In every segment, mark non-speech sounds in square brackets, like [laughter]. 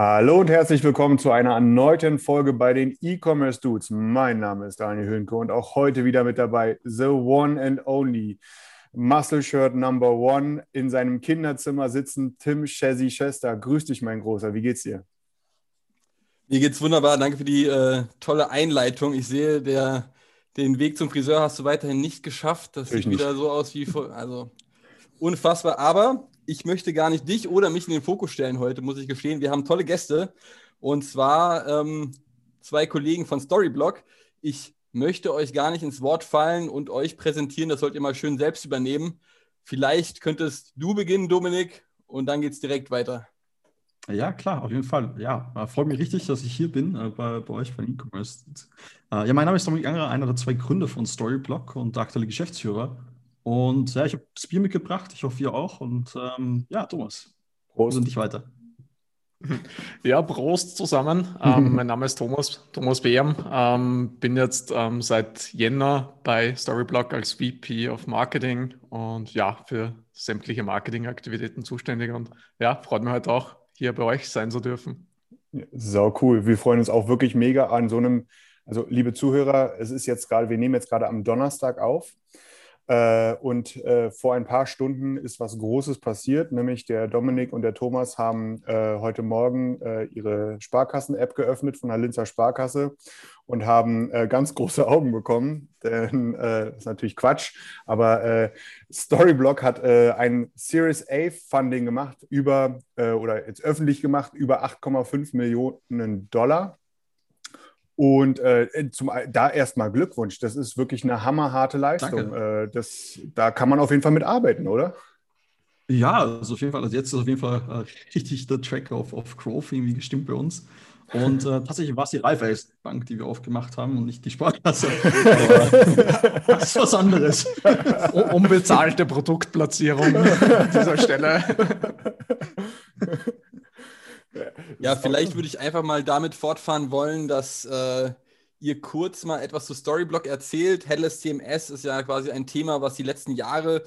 Hallo und herzlich willkommen zu einer erneuten Folge bei den E-Commerce Dudes. Mein Name ist Daniel Höhnke und auch heute wieder mit dabei The One and Only Muscle Shirt Number One in seinem Kinderzimmer sitzen Tim Chessy Chester. Grüß dich, mein Großer. Wie geht's dir? Mir geht's wunderbar. Danke für die äh, tolle Einleitung. Ich sehe, der, den Weg zum Friseur hast du weiterhin nicht geschafft. Das Natürlich sieht wieder so aus wie vor, also unfassbar. Aber ich möchte gar nicht dich oder mich in den Fokus stellen heute, muss ich gestehen. Wir haben tolle Gäste und zwar ähm, zwei Kollegen von Storyblock. Ich möchte euch gar nicht ins Wort fallen und euch präsentieren. Das sollt ihr mal schön selbst übernehmen. Vielleicht könntest du beginnen, Dominik, und dann geht's direkt weiter. Ja, klar, auf jeden Fall. Ja, äh, freut mich richtig, dass ich hier bin äh, bei, bei euch bei E-Commerce. Äh, ja, mein Name ist Dominik Angerer, einer der zwei Gründer von Storyblock und aktuelle Geschäftsführer. Und ja, ich habe das Bier mitgebracht, ich hoffe, ihr auch. Und ähm, ja, Thomas, Prost. und dich weiter. Ja, Prost zusammen. [laughs] Ähm, mein Name ist Thomas, Thomas Behm. Ähm, bin jetzt ähm, seit Jänner bei Storyblock als VP of Marketing und ja, für sämtliche Marketingaktivitäten zuständig. Und ja, freut mich heute auch, hier bei euch sein zu dürfen. Sau cool. Wir freuen uns auch wirklich mega an so einem, also liebe Zuhörer, es ist jetzt gerade, wir nehmen jetzt gerade am Donnerstag auf. Äh, und äh, vor ein paar Stunden ist was Großes passiert, nämlich der Dominik und der Thomas haben äh, heute Morgen ihre Sparkassen-App geöffnet von der Linzer Sparkasse und haben ganz große Augen bekommen. Denn das ist natürlich Quatsch, aber Storyblock hat ein Series A Funding gemacht über oder jetzt öffentlich gemacht über 8,5 Millionen Dollar. Und äh, zum, da erstmal Glückwunsch. Das ist wirklich eine hammerharte Leistung. Äh, das, da kann man auf jeden Fall mit arbeiten, oder? Ja, also auf jeden Fall, also jetzt ist auf jeden Fall äh, richtig der Track auf, auf Growth irgendwie gestimmt bei uns. Und äh, tatsächlich war es die Raiffeisenbank, die wir aufgemacht haben und nicht die Sparkasse. [laughs] Das ist was anderes. Unbezahlte Produktplatzierung an dieser Stelle. [laughs] Ja, vielleicht würde ich einfach mal damit fortfahren wollen, dass äh, ihr kurz mal etwas zu Storyblock erzählt. Headless CMS ist ja quasi ein Thema, was die letzten Jahre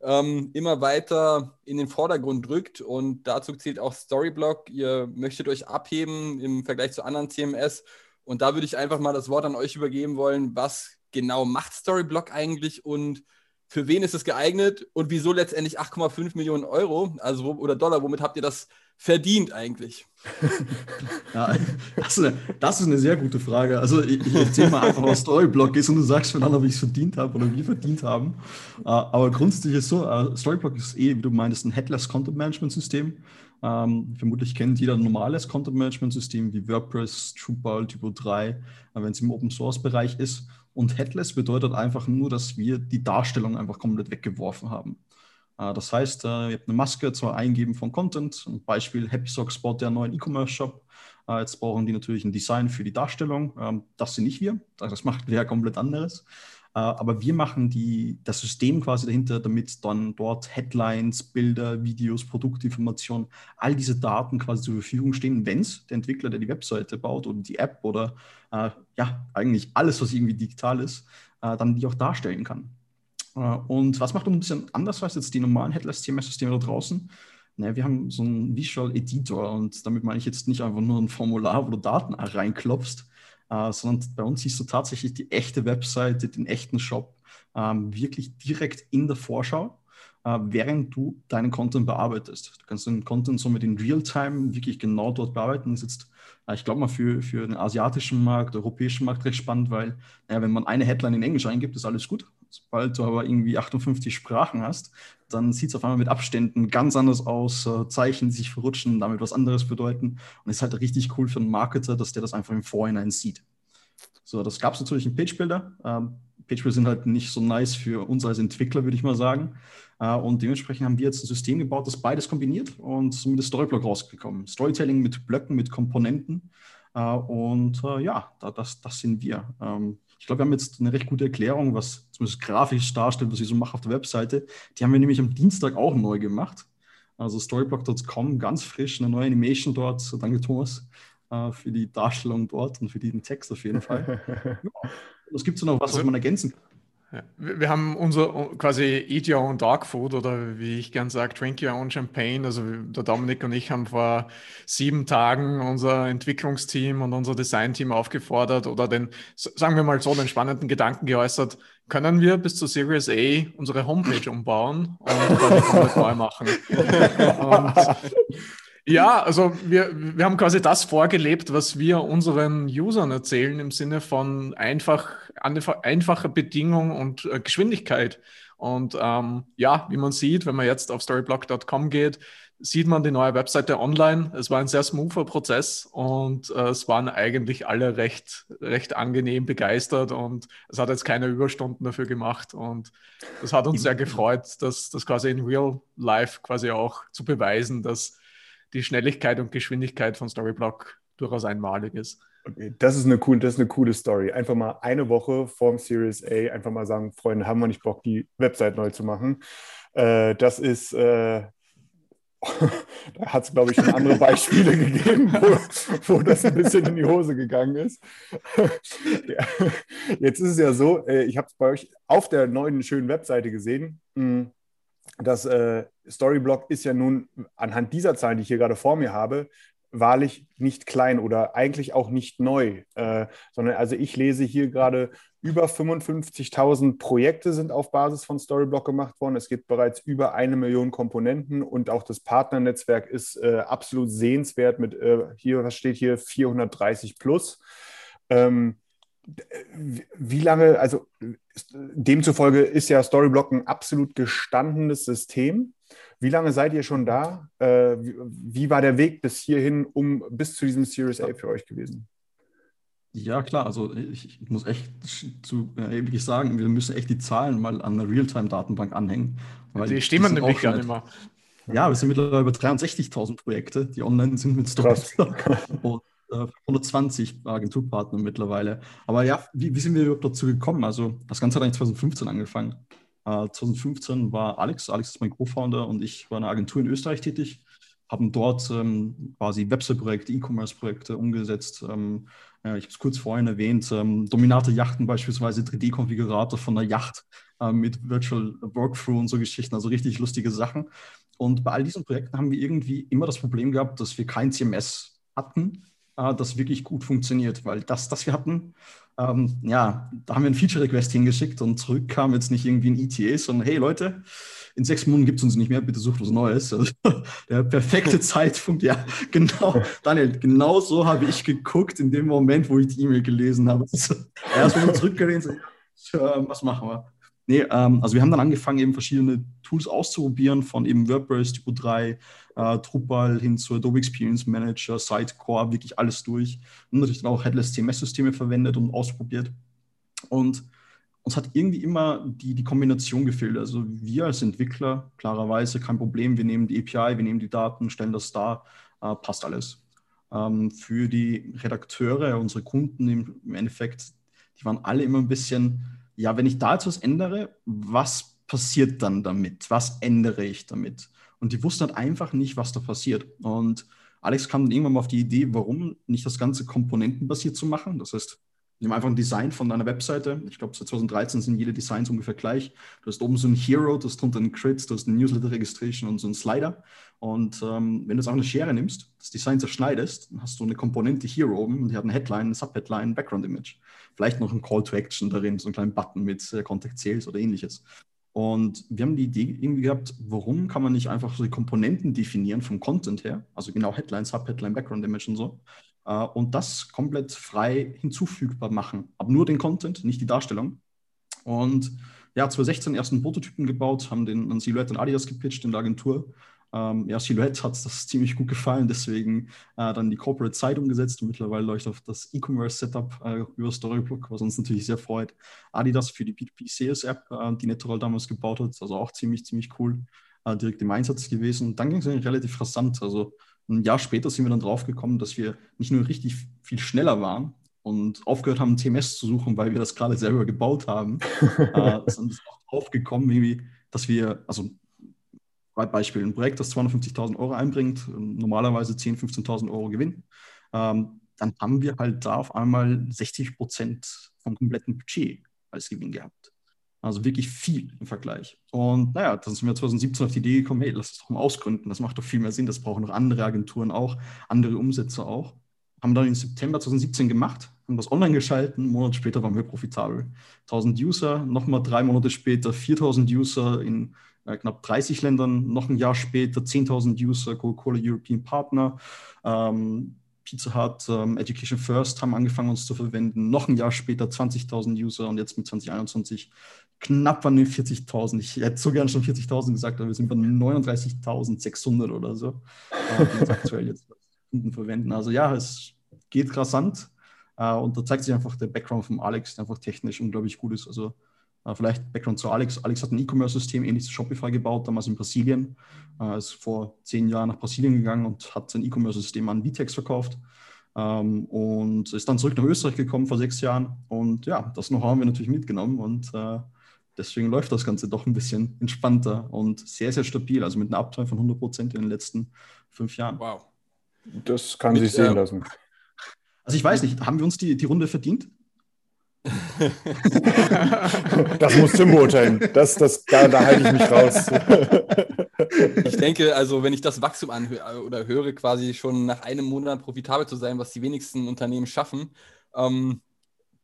ähm, immer weiter in den Vordergrund drückt und dazu zählt auch Storyblock. Ihr möchtet euch abheben im Vergleich zu anderen CMS und da würde ich einfach mal das Wort an euch übergeben wollen. Was genau macht Storyblock eigentlich und für wen ist es geeignet und wieso letztendlich 8,5 Millionen Euro also oder Dollar? Womit habt ihr das verdient eigentlich? [laughs] Ja, das, ist eine, das ist eine sehr gute Frage. Also ich, ich erzähle mal einfach, was Storyblock ist und du sagst mir dann, ob ich es verdient habe oder wir verdient haben. Äh, aber grundsätzlich ist so, äh, Storyblock ist eh, wie du meinst, ein Headless Content Management System. Ähm, vermutlich kennt jeder ein normales Content Management System wie WordPress, Drupal, Typo 3, äh, wenn es im Open Source Bereich ist. Und Headless bedeutet einfach nur, dass wir die Darstellung einfach komplett weggeworfen haben. Äh, Das heißt, äh, ihr habt eine Maske zwar eingeben von Content, Beispiel Happy Socks baut der neuen E-Commerce-Shop. Äh, Jetzt brauchen die natürlich ein Design für die Darstellung. Ähm, Das sind nicht wir, das macht wer komplett anderes. Äh, Aber wir machen die, das System quasi dahinter, damit dann dort Headlines, Bilder, Videos, Produktinformationen, all diese Daten quasi zur Verfügung stehen, wenn es der Entwickler, der die Webseite baut oder die App oder äh, ja, eigentlich alles, was irgendwie digital ist, äh, dann die auch darstellen kann. Äh, Und was macht uns ein bisschen anders als jetzt die normalen Headless-CMS-Systeme da draußen? Naja, wir haben so einen Visual Editor und damit meine ich jetzt nicht einfach nur ein Formular, wo du Daten reinklopfst, äh, sondern bei uns siehst du tatsächlich die echte Webseite, den echten Shop ähm, wirklich direkt in der Vorschau, äh, während du deinen Content bearbeitest. Du kannst den Content somit in Realtime wirklich genau dort bearbeiten. Das ist jetzt, äh, ich glaube mal, für, für den asiatischen Markt, europäischen Markt recht spannend, weil, naja, wenn man eine Headline in Englisch eingibt, ist alles gut. Sobald du aber irgendwie 58 Sprachen hast, dann sieht es auf einmal mit Abständen ganz anders aus, äh, Zeichen, die sich verrutschen, damit was anderes bedeuten. Und es ist halt richtig cool für einen Marketer, dass der das einfach im Vorhinein sieht. So, das gab es natürlich in Page-Builder. Ähm, Page-Builder sind halt nicht so nice für uns als Entwickler, würde ich mal sagen. Äh, und dementsprechend haben wir jetzt ein System gebaut, das beides kombiniert und somit ist Storyblock rausgekommen. Storytelling mit Blöcken, mit Komponenten. Äh, und äh, ja, das, das sind wir. Ähm, ich glaube, wir haben jetzt eine recht gute Erklärung, was zumindest grafisch darstellt, was ich so mache auf der Webseite. Die haben wir nämlich am Dienstag auch neu gemacht. Also storyblock.com, ganz frisch, eine neue Animation dort. Danke, Thomas, für die Darstellung dort und für den Text auf jeden Fall. [laughs] ja. Es gibt so noch was, was man ergänzen kann. Ja. Wir haben unser quasi Eat Your Own Dog Food oder wie ich gern sage, Drink Your Own Champagne. Also der Dominik und ich haben vor sieben Tagen unser Entwicklungsteam und unser Designteam aufgefordert oder den, sagen wir mal so, den spannenden Gedanken geäußert, können wir bis zur Series A unsere Homepage umbauen und dann komplett neu machen. [laughs] und ja, also wir, wir haben quasi das vorgelebt, was wir unseren Usern erzählen im Sinne von einfach, einfacher Bedingung und äh, Geschwindigkeit. Und ähm, ja, wie man sieht, wenn man jetzt auf storyblock.com geht, sieht man die neue Webseite online. Es war ein sehr smoother Prozess und äh, es waren eigentlich alle recht, recht angenehm begeistert und es hat jetzt keine Überstunden dafür gemacht und das hat uns sehr gefreut, dass das quasi in Real Life quasi auch zu beweisen, dass die Schnelligkeit und Geschwindigkeit von Storyblock durchaus einmalig ist. Okay, das ist eine cool, das ist eine coole Story. Einfach mal eine Woche vorm Series A einfach mal sagen, Freunde, haben wir nicht Bock, die Website neu zu machen. Äh, das ist, äh, [laughs] da hat es, glaube ich, schon andere [laughs] Beispiele gegeben, wo, wo, das ein bisschen in die Hose gegangen ist. [laughs] ja. Jetzt ist es ja so, äh, ich habe es bei euch auf der neuen schönen Webseite gesehen. Hm, das äh, Storyblock ist ja nun anhand dieser Zahlen, die ich hier gerade vor mir habe, wahrlich nicht klein oder eigentlich auch nicht neu, äh, sondern also ich lese hier gerade über 55.000 Projekte sind auf Basis von Storyblock gemacht worden. Es gibt bereits über eine Million Komponenten und auch das Partnernetzwerk ist äh, absolut sehenswert mit äh, hier, was steht hier, 430 plus. Ähm, wie lange, also demzufolge ist ja Storyblock ein absolut gestandenes System. Wie lange seid ihr schon da? Äh, wie, war der Weg bis hierhin, um bis zu diesem Series A für euch gewesen? Ja, klar, also ich, ich muss echt zu äh, sagen, wir müssen echt die Zahlen mal an eine Realtime-Datenbank anhängen. Weil die stimmen nämlich gar nicht mehr. Ja, wir sind mittlerweile über 63.000 Projekte, die online sind mit Storyblock. 120 äh, Agenturpartner mittlerweile. Aber ja, wie, wie, sind wir überhaupt dazu gekommen? Also das Ganze hat eigentlich 2015 angefangen. Äh, 2015 war Alex, Alex ist mein Co-Founder und ich war in einer Agentur in Österreich tätig, haben dort ähm, quasi Website-Projekte, E-Commerce-Projekte umgesetzt. Ähm, äh, ich habe es kurz vorhin erwähnt, ähm, Dominate Yachten beispielsweise, 3D-Konfigurator von einer Yacht äh, mit Virtual Workthrough und so Geschichten, also richtig lustige Sachen. Und bei all diesen Projekten haben wir irgendwie immer das Problem gehabt, dass wir kein CMS hatten, äh, das wirklich gut funktioniert, weil das, das wir hatten, ähm, ja, da haben wir einen Feature-Request hingeschickt und zurück kam jetzt nicht irgendwie ein ETA, sondern hey Leute, in sechs Monaten gibt es uns nicht mehr, bitte sucht was Neues. [laughs] Also, der perfekte Zeitpunkt, ja, [laughs] genau, Daniel, genau so habe ich geguckt in dem Moment, wo ich die E-Mail gelesen habe. Also, erst wenn wir zurückgelehnt sind, was machen wir? Nee, ähm, also wir haben dann angefangen, eben verschiedene Tools auszuprobieren, von eben WordPress, Typo 3, äh, Drupal hin zu Adobe Experience Manager, Sitecore, wirklich alles durch. Und natürlich dann auch Headless CMS-Systeme verwendet und ausprobiert. Und uns hat irgendwie immer die, die Kombination gefehlt. Also wir als Entwickler, klarerweise kein Problem, wir nehmen die API, wir nehmen die Daten, stellen das dar, äh, passt alles. Ähm, für die Redakteure, unsere Kunden im, im Endeffekt, die waren alle immer ein bisschen ja, wenn ich da jetzt was ändere, was passiert dann damit? Was ändere ich damit? Und die wussten halt einfach nicht, was da passiert. Und Alex kam dann irgendwann mal auf die Idee, warum nicht das Ganze komponentenbasiert zu machen. Das heißt, haben einfach ein Design von deiner Webseite. Ich glaube, seit 2013 sind jede Designs ungefähr gleich. Du hast oben so ein Hero, du hast drunter einen Crit, du hast eine Newsletter-Registration und so einen Slider. Und ähm, wenn du jetzt auch eine Schere nimmst, das Design zerschneidest, dann hast du eine Komponente Hero oben und die hat eine Headline, eine Subheadline, ein Background-Image. Vielleicht noch ein Call to Action darin, so einen kleinen Button mit äh, Contact Sales oder ähnliches. Und wir haben die Idee irgendwie gehabt, warum kann man nicht einfach so die Komponenten definieren vom Content her, also genau Headline, Subheadline, Background Image und so, äh, und das komplett frei hinzufügbar machen. Aber nur den Content, nicht die Darstellung. Und ja, 2016 ersten Prototypen gebaut, haben den an Silhouette und Adidas gepitcht in der Agentur. Ähm, ja, Silhouette hat das ziemlich gut gefallen, deswegen äh, dann die Corporate Site umgesetzt und mittlerweile läuft auf das E-Commerce-Setup äh, über Storyblock, was uns natürlich sehr freut. Adidas für die B2B-Sales-App, äh, die Natural damals gebaut hat, also auch ziemlich, ziemlich cool, äh, direkt im Einsatz gewesen. Und dann ging es relativ rasant. Also ein Jahr später sind wir dann drauf gekommen, dass wir nicht nur richtig viel schneller waren, und aufgehört haben, TMS zu suchen, weil wir das gerade selber gebaut haben, [laughs] äh, sind auch draufgekommen, irgendwie, dass wir, also Beispiel, ein Projekt, das 250.000 Euro einbringt, normalerweise 10.000, 15.000 Euro Gewinn, ähm, dann haben wir halt da auf einmal 60 Prozent vom kompletten Budget als Gewinn gehabt. Also wirklich viel im Vergleich. Und naja, dann sind wir 2017 auf die Idee gekommen, hey, lass es doch mal ausgründen. Das macht doch viel mehr Sinn. Das brauchen noch andere Agenturen auch, andere Umsätze auch. Haben dann im September 2017 gemacht, haben das online geschalten. Einen Monat später waren wir profitabel. 1000 User, nochmal drei Monate später 4000 User in äh, knapp 30 Ländern, noch ein Jahr später 10.000 User, Coca-Cola European Partner. Ähm, Pizza Hut, ähm, Education First haben angefangen uns zu verwenden. Noch ein Jahr später 20.000 User und jetzt mit 2021 knapp an den 40.000. Ich hätte so gern schon 40.000 gesagt, aber wir sind bei 39.600 oder so, äh, die aktuell jetzt Kunden verwenden. Also ja, es geht rasant äh, und da zeigt sich einfach der Background von Alex, der einfach technisch unglaublich gut ist. Also vielleicht Background zu Alex. Alex hat ein E-Commerce-System ähnlich zu Shopify gebaut, damals in Brasilien. Er ist vor zehn Jahren nach Brasilien gegangen und hat sein E-Commerce-System an Vitex verkauft. Ähm, und ist dann zurück nach Österreich gekommen vor sechs Jahren. Und ja, das Know-how haben wir natürlich mitgenommen. Und äh, deswegen läuft das Ganze doch ein bisschen entspannter und sehr, sehr stabil. Also mit einer Uptime von 100 Prozent in den letzten fünf Jahren. Wow. Das kann mit, sich sehen äh, lassen. Also ich weiß nicht, haben wir uns die, die Runde verdient? [laughs] das muss Tim beurteilen. Das, das, da, da halte ich mich raus. Ich denke, also wenn ich das Wachstum anhöre oder höre, quasi schon nach einem Monat profitabel zu sein, was die wenigsten Unternehmen schaffen, ähm,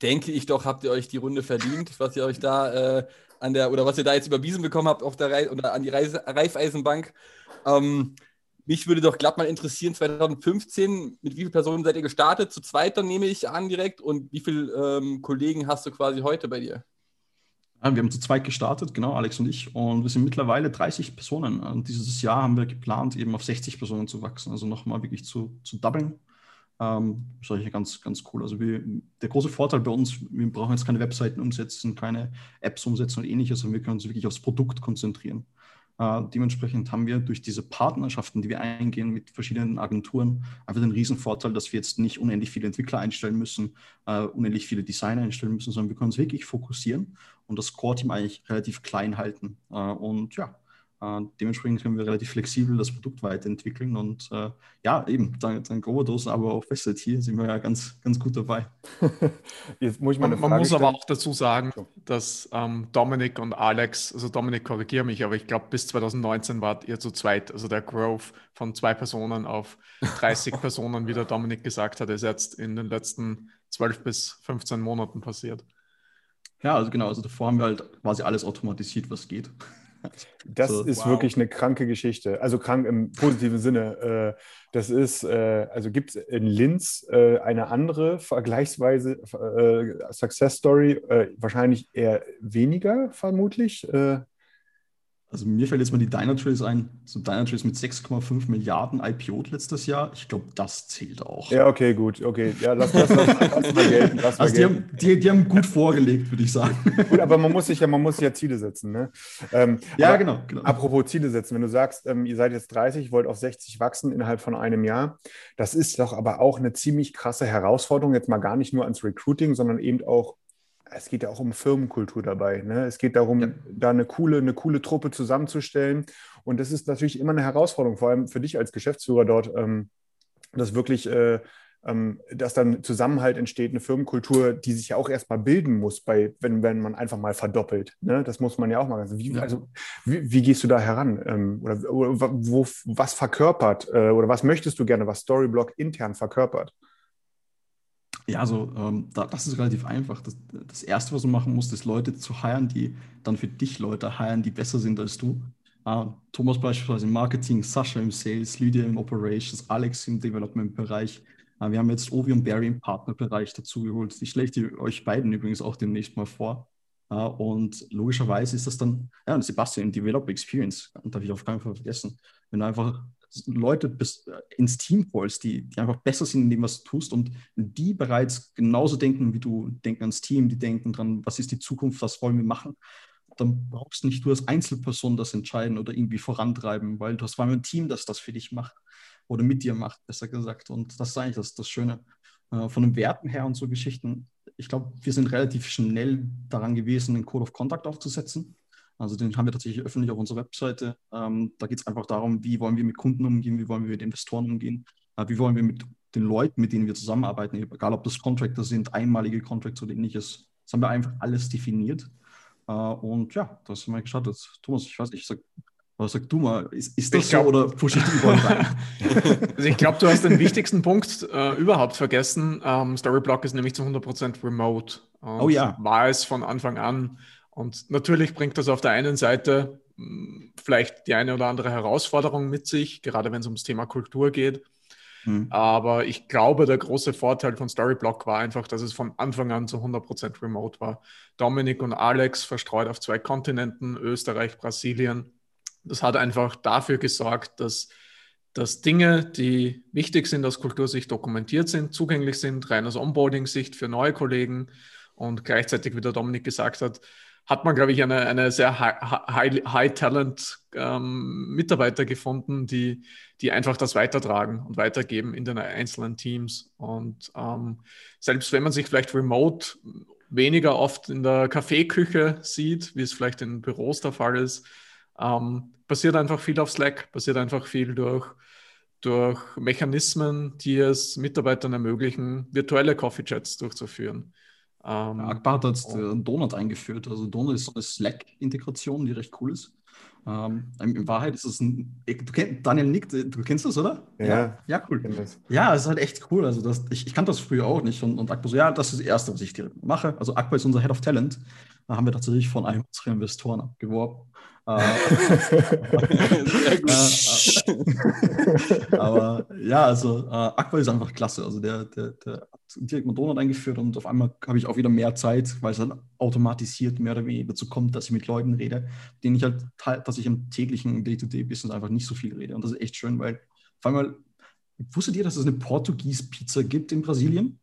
denke ich doch, habt ihr euch die Runde verdient, was ihr euch da äh, an der oder was ihr da jetzt überwiesen bekommen habt auf der Reise oder an die Reise, Reifeisenbank. Ähm, mich würde doch glatt mal interessieren, 2015, mit wie vielen Personen seid ihr gestartet? Zu zweit dann nehme ich an direkt. Und wie viele ähm, Kollegen hast du quasi heute bei dir? Wir haben zu zweit gestartet, genau, Alex und ich. Und wir sind mittlerweile 30 Personen. Und dieses Jahr haben wir geplant, eben auf 60 Personen zu wachsen. Also nochmal wirklich zu, zu doublen. Ähm, das ist eigentlich ganz, ganz cool. Also wir, der große Vorteil bei uns, wir brauchen jetzt keine Webseiten umsetzen, keine Apps umsetzen und ähnliches, sondern wir können uns wirklich aufs Produkt konzentrieren. Äh, dementsprechend haben wir durch diese Partnerschaften, die wir eingehen mit verschiedenen Agenturen, einfach den Riesenvorteil, dass wir jetzt nicht unendlich viele Entwickler einstellen müssen, äh, unendlich viele Designer einstellen müssen, sondern wir können uns wirklich fokussieren und das Core-Team eigentlich relativ klein halten. Äh, und ja, dementsprechend können wir relativ flexibel das Produkt weiterentwickeln und äh, ja, eben, dank, dank Overdose, aber auch Westside hier sind wir ja ganz, ganz gut dabei. [laughs] Jetzt muss ich mal man, man muss aber auch dazu sagen, dass ähm, Dominik und Alex, also Dominik korrigiere mich, aber ich glaube bis 2019 wart ihr zu zweit, also der Growth von zwei Personen auf 30 [laughs] Personen, wie der Dominik gesagt hat, ist jetzt in den letzten 12 bis 15 Monaten passiert. Ja, also genau, also davor haben wir halt quasi alles automatisiert, was geht. Das so, ist wow. wirklich eine kranke Geschichte. Also krank im positiven Sinne. Äh, das ist, äh, also gibt es in Linz äh, eine andere vergleichsweise Success Story, wahrscheinlich eher weniger vermutlich. Also mir fällt jetzt mal die Dynatrace ein. So Dynatrace mit 6,5 Milliarden IPO letztes Jahr. Ich glaube, das zählt auch. Ja, okay, gut. Okay, ja, lass, lass, lass, lass mal gelten. Lass also mal die, Haben, die, die, haben gut vorgelegt, würde ich sagen. Gut, aber man muss sich ja, man muss ja Ziele setzen. Ne? Ähm, ja, genau, genau, Apropos Ziele setzen. Wenn du sagst, ähm, ihr seid jetzt 30, wollt auf 60 wachsen innerhalb von einem Jahr, das ist doch aber auch eine ziemlich krasse Herausforderung. Jetzt mal gar nicht nur ans Recruiting, sondern eben auch es geht ja auch um Firmenkultur dabei. Ne? Es geht darum, ja. da eine coole, eine coole Truppe zusammenzustellen. Und das ist natürlich immer eine Herausforderung, vor allem für dich als Geschäftsführer dort, ähm, dass wirklich, äh, ähm, dass dann Zusammenhalt entsteht, eine Firmenkultur, die sich ja auch erstmal bilden muss, bei, wenn, wenn man einfach mal verdoppelt. Ne? Das muss man ja auch mal. Also wie, ja. also, wie, wie, gehst du da heran? Ähm, oder, oder wo, was verkörpert äh, oder was möchtest du gerne, was Storyblock intern verkörpert? Ja, also ähm, da, das ist relativ einfach. Das, das, Erste, was du machen musst, ist Leute zu heiren, die dann für dich Leute heiren, die besser sind als du. Äh, Thomas beispielsweise im Marketing, Sascha im Sales, Lydia im Operations, Alex im Development-Bereich. Äh, wir haben jetzt Ovi und Barry im Partnerbereich dazugeholt. Ich schläge euch beiden übrigens auch demnächst mal vor. Äh, und logischerweise ist das dann, ja, Sebastian, Developer Experience, darf ich auf keinen Fall vergessen. Wenn du einfach Leute bis, äh, ins Team holst, die, die einfach besser sind in dem, was du tust und die bereits genauso denken wie du, denken ans Team, die denken dran, was ist die Zukunft, was wollen wir machen, dann brauchst nicht du als Einzelperson das entscheiden oder irgendwie vorantreiben, weil du hast vor allem ein Team, das das für dich macht oder mit dir macht, besser gesagt. Und das ist eigentlich das, das Schöne. Äh, von den Werten her und so Geschichten, ich glaube, wir sind relativ schnell daran gewesen, einen Code of Contact aufzusetzen. Also den haben wir tatsächlich öffentlich auf unserer Webseite. Ähm, da geht es einfach darum, wie wollen wir mit Kunden umgehen, wie wollen wir mit Investoren umgehen, äh, wie wollen wir mit den Leuten, mit denen wir zusammenarbeiten, egal ob das Contractor sind, einmalige Contracts oder ähnliches. Das haben wir einfach alles definiert. Äh, und ja, das haben wir gestartet. Thomas, ich weiß nicht, ich sag, was sag du mal, ist, ist das glaub, so oder pushe ich die überall rein? [laughs] also ich glaube, du hast den wichtigsten Punkt äh, überhaupt vergessen. Ähm, Storyblock ist nämlich zu 100% remote. oh ja. War es von Anfang an. Und natürlich bringt das auf der einen Seite hm, vielleicht die eine oder andere Herausforderung mit sich, gerade wenn es ums Thema Kultur geht. Mhm. Aber ich glaube, der große Vorteil von Storyblock war einfach, dass es von Anfang an zu 100% remote war. Dominik und Alex verstreut auf zwei Kontinenten, Österreich, Brasilien. Das hat einfach dafür gesorgt, dass, dass Dinge, die wichtig sind aus Kultursicht, dokumentiert sind, zugänglich sind, rein aus Onboarding-Sicht für neue Kollegen und gleichzeitig, wie der Dominik gesagt hat, hat man, glaube ich, eine, eine sehr High-Talent-Mitarbeiter ähm, gefunden, die, die einfach das weitertragen und weitergeben in den einzelnen Teams. Und ähm, selbst wenn man sich vielleicht remote weniger oft in der Kaffeeküche sieht, wie es vielleicht in Büros der Fall ist, ähm, passiert einfach viel auf Slack, passiert einfach viel durch, durch Mechanismen, die es Mitarbeitern ermöglichen, virtuelle Coffee-Chats durchzuführen. Ähm, Akbar hat jetzt äh, Donut eingeführt. Also Donut ist so eine Slack-Integration, die recht cool ist. Ähm, in Wahrheit ist es ein. Du kennst, Daniel nickt, du kennst das, oder? Ja. Ja, cool. Ja, es ist halt echt cool. Also das, ich, ich kannte das früher auch nicht. Und, und Akbar so, ja, das ist das Erste, was ich direkt mache. Also Akbar ist unser Head of Talent. Da haben wir tatsächlich von einem unserer Investoren abgeworben. Äh, [laughs] äh, aber ja, also äh, Aqua ist einfach klasse. Also der, der, der direkt mit Donut eingeführt und auf einmal habe ich auch wieder mehr Zeit, weil es dann automatisiert mehr oder weniger dazu kommt, dass ich mit Leuten rede, denen ich halt, dass ich im täglichen Day-to-Day-Business einfach nicht so viel rede. Und das ist echt schön, weil vor allem, wusstet ihr, dass es eine Portugies-Pizza gibt in Brasilien?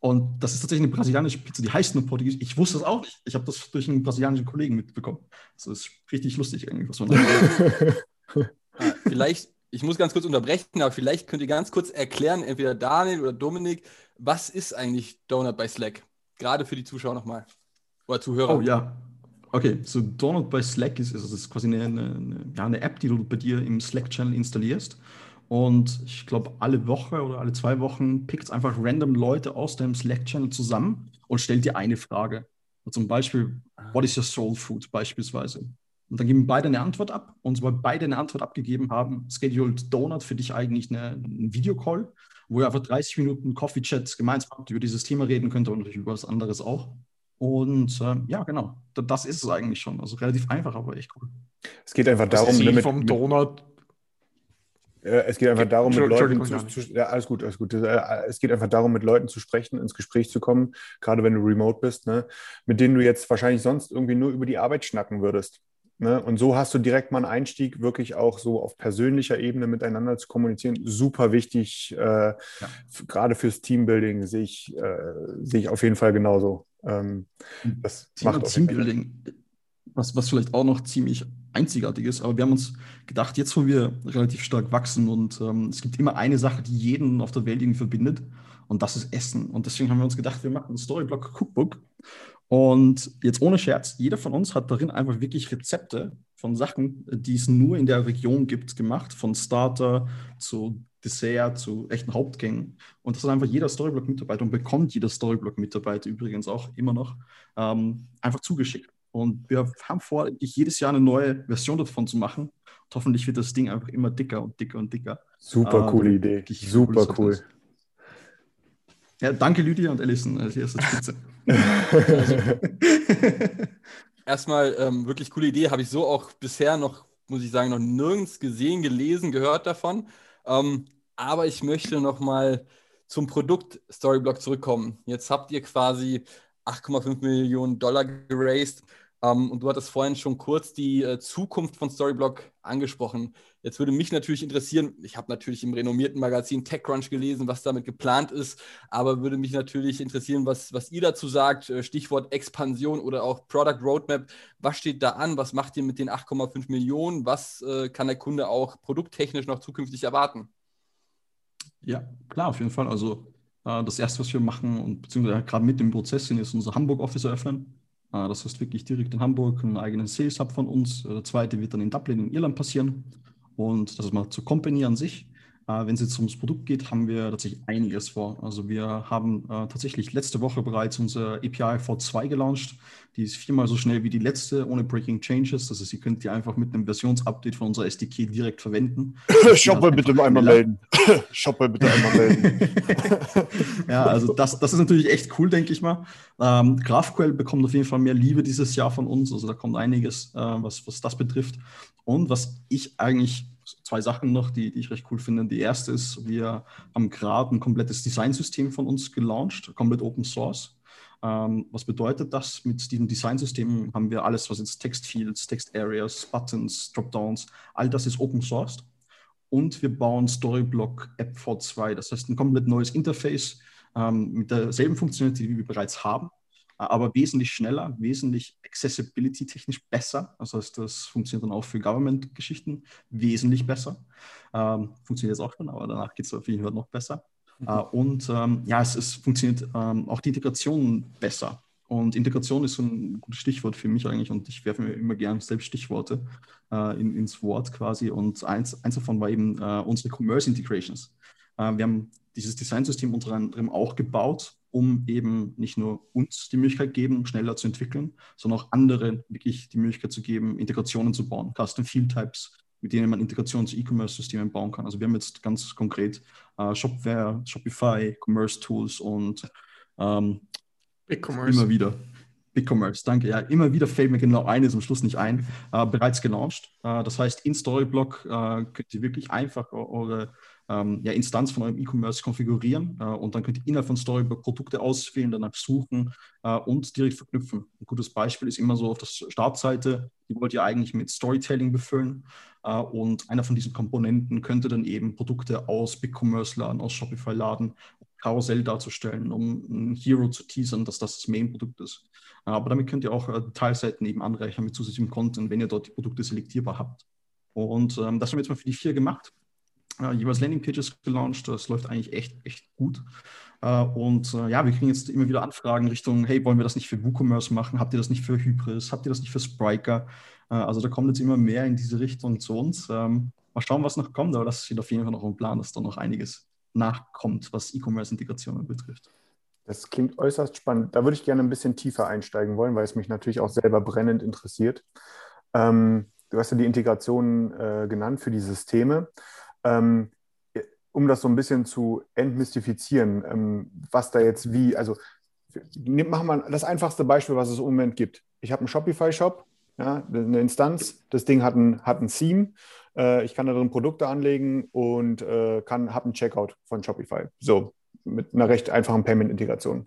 Und das ist tatsächlich eine brasilianische Pizza, die heißt nur Portugiesisch. Ich wusste das auch nicht. Ich habe das durch einen brasilianischen Kollegen mitbekommen. Das ist richtig lustig irgendwie, was man [laughs] ah, Vielleicht, ich muss ganz kurz unterbrechen, aber vielleicht könnt ihr ganz kurz erklären, entweder Daniel oder Dominik, was ist eigentlich Donut bei Slack? Gerade für die Zuschauer nochmal. Oder Zuhörer. Oh ja. Okay, so Donut bei Slack ist, ist, ist quasi eine, eine, ja, eine App, die du bei dir im Slack-Channel installierst. Und ich glaube, alle Woche oder alle zwei Wochen pickt es einfach random Leute aus deinem Slack-Channel zusammen und stellt dir eine Frage. Zum Beispiel, what is your soul food beispielsweise? Und dann geben beide eine Antwort ab. Und sobald beide eine Antwort abgegeben haben, scheduled Donut für dich eigentlich eine, einen Videocall, wo ihr einfach 30 Minuten Coffee-Chat gemeinsam habt, über dieses Thema reden könnt und natürlich über was anderes auch. Und äh, ja, genau, das ist es eigentlich schon. Also relativ einfach, aber echt cool. Es geht einfach darum, damit, vom Donut es geht einfach darum, mit Leuten zu, zu, ja, alles gut, alles gut. Äh, es geht einfach darum, mit Leuten zu sprechen, ins Gespräch zu kommen, gerade wenn du remote bist, ne, mit denen du jetzt wahrscheinlich sonst irgendwie nur über die Arbeit schnacken würdest. Ne? Und so hast du direkt mal einen Einstieg, wirklich auch so auf persönlicher Ebene miteinander zu kommunizieren. Super wichtig, äh, ja. gerade fürs Teambuilding sehe ich, äh, sehe ich auf jeden Fall genauso. Ähm, das Thema macht Teambuilding, was, was vielleicht auch noch ziemlich Einzigartiges, aber wir haben uns gedacht, jetzt wo wir relativ stark wachsen und ähm, es gibt immer eine Sache, die jeden auf der Welt irgendwie verbindet und das ist Essen. Und deswegen haben wir uns gedacht, wir machen ein Storyblock Cookbook und jetzt ohne Scherz, jeder von uns hat darin einfach wirklich Rezepte von Sachen, die es nur in der Region gibt, gemacht, von Starter zu Dessert zu echten Hauptgängen. Und das ist einfach jeder Storyblock-Mitarbeiter und bekommt jeder Storyblock-Mitarbeiter übrigens auch immer noch ähm, einfach zugeschickt. Und wir haben vor, jedes Jahr eine neue Version davon zu machen. Und hoffentlich wird das Ding einfach immer dicker und dicker und dicker. Super äh, coole Idee. Super cool. Ja, danke Lydia und Alison als erste Spitze. [laughs] Erstmal ähm, wirklich coole Idee. Habe ich so auch bisher noch, muss ich sagen, noch nirgends gesehen, gelesen, gehört davon. Ähm, aber ich möchte noch mal zum Produkt Storyblock zurückkommen. Jetzt habt ihr quasi 8,5 Millionen Dollar geraced. Ähm, und du hattest vorhin schon kurz die äh, Zukunft von Storyblock angesprochen. Jetzt würde mich natürlich interessieren, ich habe natürlich im renommierten Magazin TechCrunch gelesen, was damit geplant ist, aber würde mich natürlich interessieren, was, was ihr dazu sagt. Äh, Stichwort Expansion oder auch Product Roadmap. Was steht da an? Was macht ihr mit den 8,5 Millionen? Was äh, kann der Kunde auch produkttechnisch noch zukünftig erwarten? Ja, klar, auf jeden Fall. Also äh, das Erste, was wir machen und beziehungsweise gerade mit dem Prozess sind, ist unser Hamburg-Office eröffnen. Äh, das heißt wirklich direkt in Hamburg einen eigenen Sales Hub von uns. Äh, der zweite wird dann in Dublin in Irland passieren. Und das ist mal zur Company an sich. Äh, wenn es jetzt ums Produkt geht, haben wir tatsächlich einiges vor. Also wir haben äh, tatsächlich letzte Woche bereits unser API V2 gelauncht. Die ist viermal so schnell wie die letzte, ohne Breaking Changes. Das heißt, ihr könnt die einfach mit einem Versionsupdate von unserer SDK direkt verwenden. [laughs] Shopper [laughs] bitte einmal melden. Shopper bitte einmal melden. ja, also das, das ist natürlich echt cool, denke ich mal. Ähm, GraphQL bekommt auf jeden Fall mehr Liebe dieses Jahr von uns. Also da kommt einiges, äh, was, was das betrifft. Und was ich eigentlich zwei Sachen noch, die, die, ich recht cool finde. Die erste ist, wir haben gerade ein komplettes Designsystem von uns gelauncht, komplett Open Source. Ähm, was bedeutet das? Mit diesem Designsystem haben wir alles, was jetzt Textfields, Text Areas, Buttons, Dropdowns, all das ist Open Source. Und wir bauen Storyblock App V2, das heißt ein komplett neues Interface ähm, mit derselben Funktionalität, die wir bereits haben, aber wesentlich schneller, wesentlich accessibility-technisch besser. Das heißt, das funktioniert dann auch für Government-Geschichten wesentlich besser. Ähm, funktioniert jetzt auch schon, aber danach geht es auf jeden Fall noch besser. Mhm. Äh, und ähm, ja, es, es funktioniert ähm, auch die Integration besser. Und Integration ist so ein gutes Stichwort für mich eigentlich und ich werfe mir immer gerne selbst Stichworte äh, in, ins Wort quasi. Und eins, eins davon war eben äh, unsere Commerce Integrations. Äh, wir haben dieses Designsystem unter anderem auch gebaut um eben nicht nur uns die Möglichkeit geben, schneller zu entwickeln, sondern auch anderen wirklich die Möglichkeit zu geben, Integrationen zu bauen, Custom Field Types, mit denen man Integrationen zu E-Commerce-Systemen bauen kann. Also wir haben jetzt ganz konkret äh, Shopware, Shopify, Commerce Tools und ähm, BigCommerce. Immer wieder. BigCommerce, danke. Ja, immer wieder fällt mir genau eines am Schluss nicht ein. Äh, bereits gelauncht. Äh, das heißt, in Storyblock äh, könnt ihr wirklich einfach eure ähm, ja, Instanz von eurem E-Commerce konfigurieren äh, und dann könnt ihr innerhalb von Storybook Produkte auswählen, danach suchen äh, und direkt verknüpfen. Ein gutes Beispiel ist immer so auf der Startseite, die wollt ihr eigentlich mit Storytelling befüllen äh, und einer von diesen Komponenten könnte dann eben Produkte aus BigCommerce laden, aus Shopify laden, Karussell darzustellen, um ein Hero zu teasern, dass das das Main-Produkt ist. Äh, aber damit könnt ihr auch äh, Teilseiten eben anreichern mit zusätzlichem Content, wenn ihr dort die Produkte selektierbar habt. Und ähm, das haben wir jetzt mal für die vier gemacht äh, jeweils Landingpages gelauncht. Das läuft eigentlich echt, echt gut. Äh, und äh, ja, wir kriegen jetzt immer wieder Anfragen Richtung, hey, wollen wir das nicht für WooCommerce machen? Habt ihr das nicht für Hybris? Habt ihr das nicht für Spriker? Äh, also da kommt jetzt immer mehr in diese Richtung zu uns. Ähm, mal schauen, was noch kommt, aber das steht auf jeden Fall noch im Plan, dass da noch einiges nachkommt, was E-Commerce-Integrationen betrifft. Das klingt äußerst spannend. Da würde ich gerne ein bisschen tiefer einsteigen wollen, weil es mich natürlich auch selber brennend interessiert. Ähm, du hast ja die Integration äh, genannt für die Systeme. Ähm, um das so ein bisschen zu entmystifizieren, ähm, was da jetzt wie, also machen wir das einfachste Beispiel, was es im Moment gibt. Ich habe einen Shopify-Shop, ja, eine Instanz, das Ding hat ein, hat ein Theme, äh, ich kann da drin Produkte anlegen und äh, habe einen Checkout von Shopify. So, mit einer recht einfachen Payment-Integration.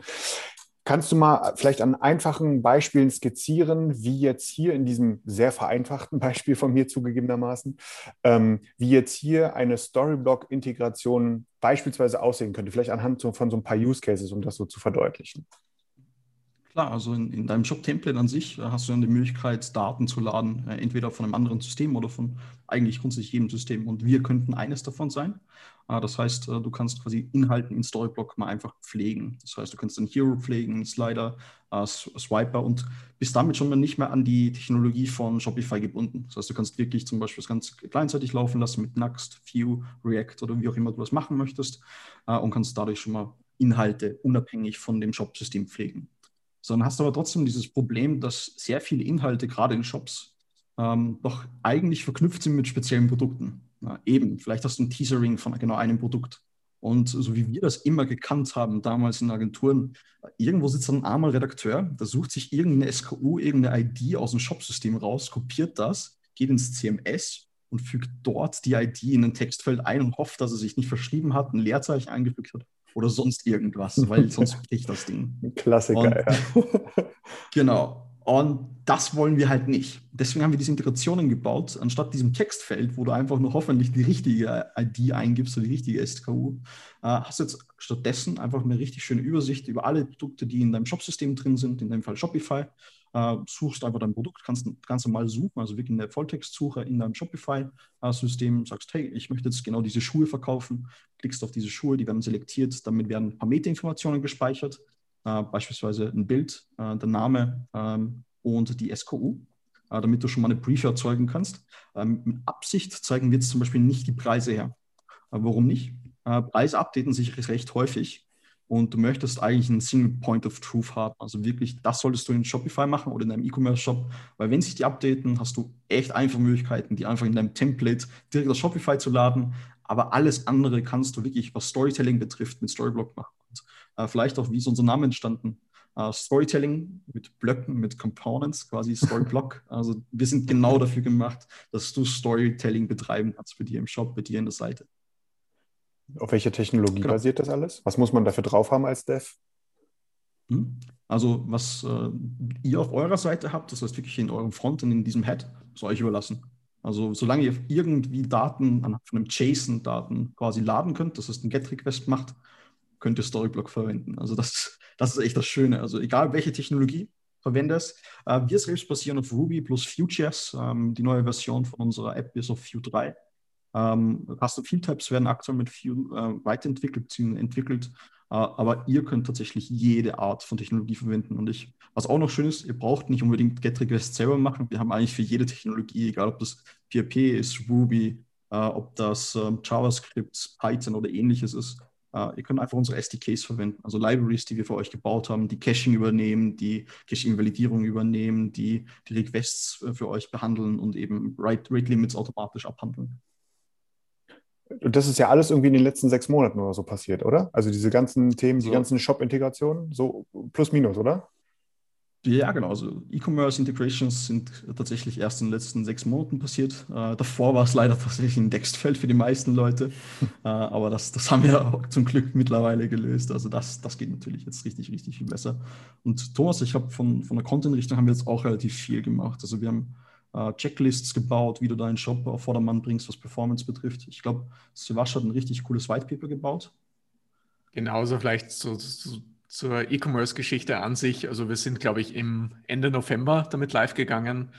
Kannst du mal vielleicht an einfachen Beispielen skizzieren, wie jetzt hier in diesem sehr vereinfachten [laughs] Beispiel von mir zugegebenermaßen, ähm, wie jetzt hier eine Storyblock-Integration beispielsweise aussehen könnte? Vielleicht anhand von so ein paar Use Cases, um das so zu verdeutlichen. Klar, also in, in deinem Shop-Template an sich äh, hast du dann die Möglichkeit, Daten zu laden, äh, entweder von einem anderen System oder von eigentlich grundsätzlich jedem System. Und wir könnten eines davon sein. Äh, das heißt, du kannst quasi Inhalten in Storyblock mal einfach pflegen. Das heißt, du kannst einen Hero pflegen, einen Slider, Swiper und bist damit schon mal nicht mehr an die Technologie von Shopify gebunden. Das heißt, du kannst wirklich zum Beispiel das ganz kleinseitig laufen lassen mit Nuxt, Vue, React oder wie auch immer du das machen möchtest und kannst dadurch schon mal Inhalte unabhängig von dem Shop-System pflegen sondern hast aber trotzdem dieses Problem, dass sehr viele Inhalte, gerade in Shops, ähm, doch eigentlich verknüpft sind mit speziellen Produkten. Ja, eben, vielleicht hast du ein Teasering von genau einem Produkt. Und so wie wir das immer gekannt haben, damals in Agenturen, irgendwo sitzt ein armer Redakteur, der sucht sich irgendeine SKU, irgendeine ID aus dem Shopsystem raus, kopiert das, geht ins CMS und fügt dort die ID in ein Textfeld ein und hofft, dass er sich nicht verschrieben hat, ein Leerzeichen eingefügt hat oder sonst irgendwas, weil sonst [laughs] bricht das Ding. Klassiker, Und- ja. [laughs] Genau. Und das wollen wir halt nicht. Deswegen haben wir diese Integrationen gebaut, anstatt diesem Textfeld, wo du einfach nur hoffentlich die richtige ID eingibst oder die richtige SKU, äh, hast du jetzt stattdessen einfach eine richtig schöne Übersicht über alle Produkte, die in deinem Shopsystem drin sind, in dem Fall Shopify. Äh, suchst einfach dein Produkt, kannst ganz normal suchen, also wirklich eine Volltextsuche in deinem Shopify-System, sagst, hey, ich möchte jetzt genau diese Schuhe verkaufen, klickst auf diese Schuhe, die werden selektiert, damit werden ein paar Metainformationen gespeichert, äh, beispielsweise ein Bild, äh, der Name ähm, und die SKU, äh, damit du schon mal eine Preview erzeugen kannst. Ähm, mit Absicht zeigen wir jetzt zum Beispiel nicht die Preise her. Äh, warum nicht? Äh, Preise updaten sich recht häufig und du möchtest eigentlich einen Single Point of Truth haben. Also wirklich, das solltest du in Shopify machen oder in deinem E-Commerce-Shop, weil wenn sich die updaten, hast du echt einfach Möglichkeiten, die einfach in deinem Template direkt aus Shopify zu laden. Aber alles andere kannst du wirklich, was Storytelling betrifft, mit Storyblock machen. Und, äh, vielleicht auch, wie ist unser Name entstanden? Äh, Storytelling mit Blöcken, mit Components, quasi Storyblock. [laughs] also wir sind genau dafür gemacht, dass du Storytelling betreiben kannst bei dir im Shop, bei dir in der Seite. Auf welche Technologie Genau. basiert das alles? Was muss man dafür drauf haben als Dev? Hm? Also, was äh, ihr auf eurer Seite habt, das heißt wirklich in eurem Frontend, in diesem Head, ist euch überlassen. Also, solange ihr irgendwie Daten anhand von einem JSON-Daten quasi laden könnt, das heißt ein GET-Request macht, könnt ihr Storyblock verwenden. Also, das, das ist echt das Schöne. Also, egal welche Technologie verwendest, äh, wir selbst basieren auf Ruby plus Vue.js. Ähm, die neue Version von unserer App ist auf Vue 3. Ähm, Custom Field Types werden aktuell mit Vue äh, weiterentwickelt, entwickelt. Äh, aber ihr könnt tatsächlich jede Art von Technologie verwenden. Und ich, was auch noch schön ist, ihr braucht nicht unbedingt GET-Requests selber machen. Wir haben eigentlich für jede Technologie, egal ob das PHP ist, Ruby, äh, ob das ähm, JavaScript, Python oder ähnliches ist, äh, ihr könnt einfach unsere SDKs verwenden, also Libraries, die wir für euch gebaut haben, die Caching übernehmen, die Caching-Validierung übernehmen, die die Requests äh, für euch behandeln und eben Rate, Rate Limits automatisch abhandeln. Und das ist ja alles irgendwie in den letzten sechs Monaten oder so passiert, oder? Also diese ganzen Themen, die So. ganzen Shop-Integrationen, so plus minus, oder? Ja, genau. Also E-Commerce Integrations sind tatsächlich erst in den letzten sechs Monaten passiert. Äh, davor war es leider tatsächlich ein Textfeld für die meisten Leute. [laughs] äh, aber das, das haben wir auch zum Glück mittlerweile gelöst. Also das, das geht natürlich jetzt richtig, richtig viel besser. Und Thomas, ich habe von, von der Content-Richtung haben wir jetzt auch relativ viel gemacht. Also wir haben Checklists gebaut, wie du deinen Shop auf Vordermann bringst, was Performance betrifft. Ich glaube, Sivash hat ein richtig cooles White Paper gebaut. Genauso vielleicht zu, zu, zur E-Commerce-Geschichte an sich. Also wir sind, glaube ich, im Ende November damit live gegangen.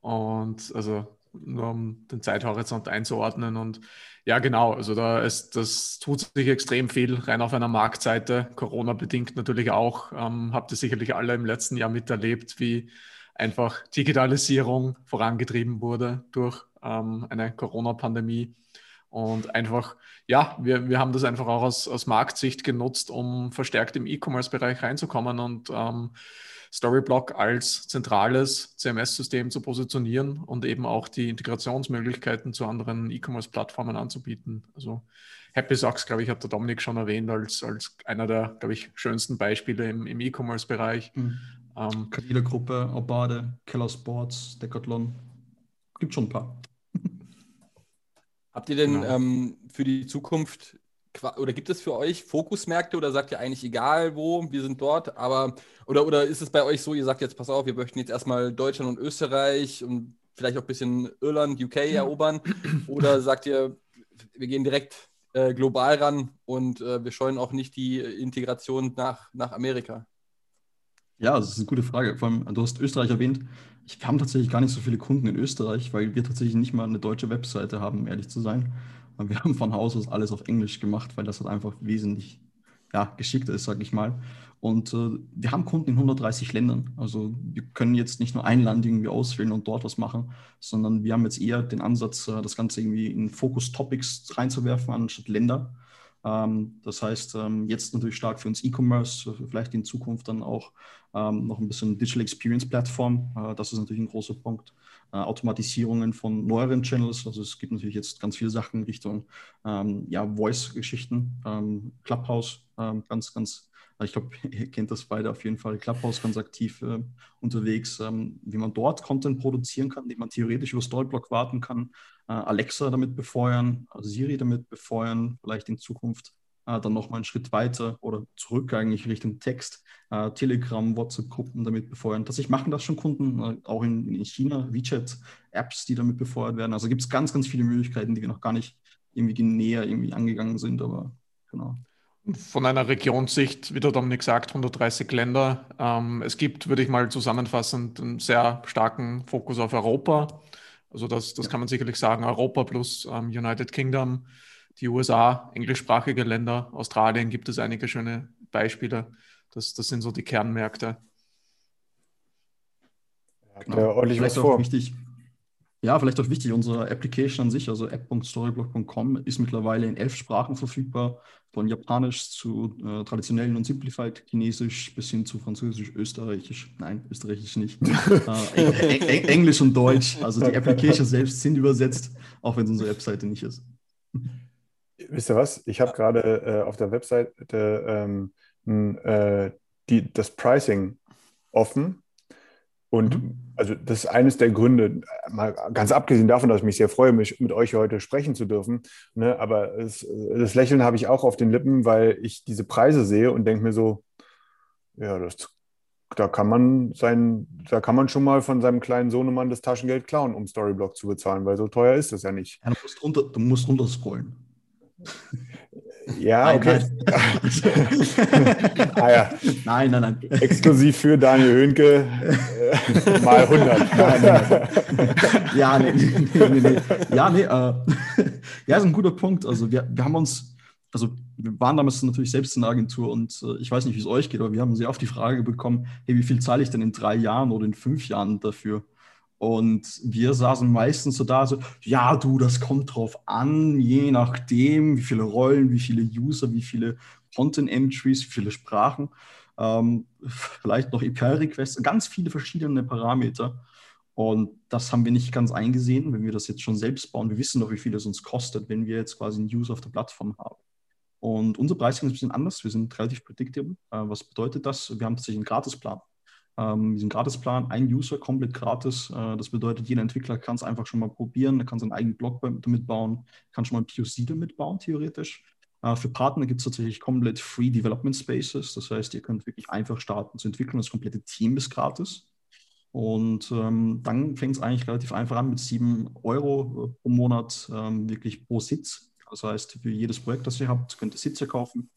Und also nur um den Zeithorizont einzuordnen. Und ja, genau, also da ist, das tut sich extrem viel rein auf einer Marktseite, Corona-bedingt natürlich auch. Ähm, habt ihr sicherlich alle im letzten Jahr miterlebt, wie einfach Digitalisierung vorangetrieben wurde durch ähm, eine Corona-Pandemie. Und einfach, ja, wir, wir haben das einfach auch aus, aus Marktsicht genutzt, um verstärkt im E-Commerce-Bereich reinzukommen und ähm, Storyblock als zentrales CMS-System zu positionieren und eben auch die Integrationsmöglichkeiten zu anderen E-Commerce-Plattformen anzubieten. Also Happy Socks, glaube ich, hat der Dominik schon erwähnt, als, als einer der, glaube ich, schönsten Beispiele im, im E-Commerce-Bereich. Ähm, Kadila-Gruppe, Obade, Keller Sports, Decathlon. Gibt schon ein paar. Habt ihr denn Genau. ähm, für die Zukunft oder gibt es für euch Fokusmärkte oder sagt ihr eigentlich egal wo, wir sind dort, aber oder, oder ist es bei euch so, ihr sagt jetzt, pass auf, wir möchten jetzt erstmal Deutschland und Österreich und vielleicht auch ein bisschen Irland, UK erobern oder sagt ihr, wir gehen direkt äh, global ran und äh, wir scheuen auch nicht die Integration nach, nach Amerika? Ja, das ist eine gute Frage. Vor allem, du hast Österreich erwähnt. Ich, wir haben tatsächlich gar nicht so viele Kunden in Österreich, weil wir tatsächlich nicht mal eine deutsche Webseite haben, um ehrlich zu sein. Wir [laughs] haben von Haus aus alles auf Englisch gemacht, weil das halt einfach wesentlich ja, geschickter ist, sage ich mal. Und äh, wir haben Kunden in 130 Ländern. Also wir können jetzt nicht nur ein Land irgendwie auswählen und dort was machen, sondern wir haben jetzt eher den Ansatz, äh, das Ganze irgendwie in Focus Topics reinzuwerfen, anstatt Länder. Ähm, das heißt, ähm, jetzt natürlich stark für uns E-Commerce, vielleicht in Zukunft dann auch ähm, noch ein bisschen Digital Experience Plattform. Äh, das ist natürlich ein großer Punkt. Äh, Automatisierungen von neueren Channels. Also es gibt natürlich jetzt ganz viele Sachen Richtung ja, Voice-Geschichten, Clubhouse, ganz, ganz, ich glaube, [laughs] ihr kennt das beide auf jeden Fall, Clubhouse ganz aktiv äh, unterwegs, ähm, wie man dort Content produzieren kann, den man theoretisch über Storyblock warten kann, äh, Alexa damit befeuern, also Siri damit befeuern, vielleicht in Zukunft. äh, dann nochmal einen Schritt weiter oder zurück eigentlich Richtung Text, äh, Telegram, WhatsApp-Gruppen damit befeuern. Tatsächlich machen das schon Kunden, äh, auch in, in China, WeChat-Apps, die damit befeuert werden. Also gibt es ganz, ganz viele Möglichkeiten, die wir noch gar nicht irgendwie näher irgendwie angegangen sind, aber genau. Von einer Regionssicht, wie der Dominik sagt, 130 Länder. Ähm, es gibt, würde ich mal zusammenfassend, einen sehr starken Fokus auf Europa. Also das, das ja. kann man sicherlich sagen, Europa plus ähm, United Kingdom, die USA, englischsprachige Länder, Australien gibt es einige schöne Beispiele. Das, das sind so die Kernmärkte. Genau. Ja, ordentlich Vielleicht was vor. Wichtig, ja, vielleicht auch wichtig, unsere Application an sich, also app.storyblock.com, ist mittlerweile in elf Sprachen verfügbar, von Japanisch zu äh, traditionellen und Simplified Chinesisch bis hin zu Französisch, Österreichisch, nein, Österreichisch nicht, äh, Englisch und Deutsch. Also die Application selbst sind übersetzt, auch wenn es unsere Webseite nicht ist. Wisst ihr was? Ich habe gerade äh, auf der Webseite ähm, äh, die, das Pricing offen und mhm. Also das ist eines der Gründe, mal ganz abgesehen davon, dass ich mich sehr freue, mich mit euch heute sprechen zu dürfen. Ne, aber es, das Lächeln habe ich auch auf den Lippen, weil ich diese Preise sehe und denke mir so, ja, das, da kann man sein, da kann man schon mal von seinem kleinen Sohnemann das Taschengeld klauen, um Storyblock zu bezahlen, weil so teuer ist das ja nicht. Ja, du musst runter, du musst runterscrollen. [laughs] Ja, okay. ah, ja. Nein, nein, nein. Exklusiv für Daniel Höhnke äh, mal 100. [laughs] Nein, nein. ja, nee, nee, nee, nee. Ja, nee, äh, [laughs] ja, ist ein guter Punkt. Also wir, wir haben uns, also wir waren damals natürlich selbst in der Agentur und äh, ich weiß nicht, wie es euch geht, aber wir haben sehr oft die Frage bekommen, hey, wie viel zahle ich denn in drei Jahren oder in fünf Jahren dafür? Und wir saßen meistens so da, so, ja, du, das kommt drauf an, je nachdem, wie viele Rollen, wie viele User, wie viele Content-Entries, wie viele Sprachen, ähm, vielleicht noch API-Requests, ganz viele verschiedene Parameter. Und das haben wir nicht ganz eingesehen, wenn wir das jetzt schon selbst bauen. Wir wissen doch, wie viel es uns kostet, wenn wir jetzt quasi einen User auf der Plattform haben. Und unser Pricing ist ein bisschen anders. Wir sind relativ predictable. Äh, was bedeutet das? Wir haben tatsächlich einen Gratisplan. Ähm, diesen Gratisplan, ein User komplett gratis. Äh, das bedeutet, jeder Entwickler kann es einfach schon mal probieren, er kann seinen eigenen Blog damit bauen, kann schon mal ein POC damit bauen, theoretisch. Äh, für Partner gibt es tatsächlich komplett Free Development Spaces. Das heißt, ihr könnt wirklich einfach starten zu entwickeln. Das komplette Team ist gratis. Und ähm, dann fängt es eigentlich relativ einfach an mit 7 Euro äh, pro Monat, ähm, wirklich pro Sitz. Das heißt, für jedes Projekt, das ihr habt, könnt ihr Sitze kaufen.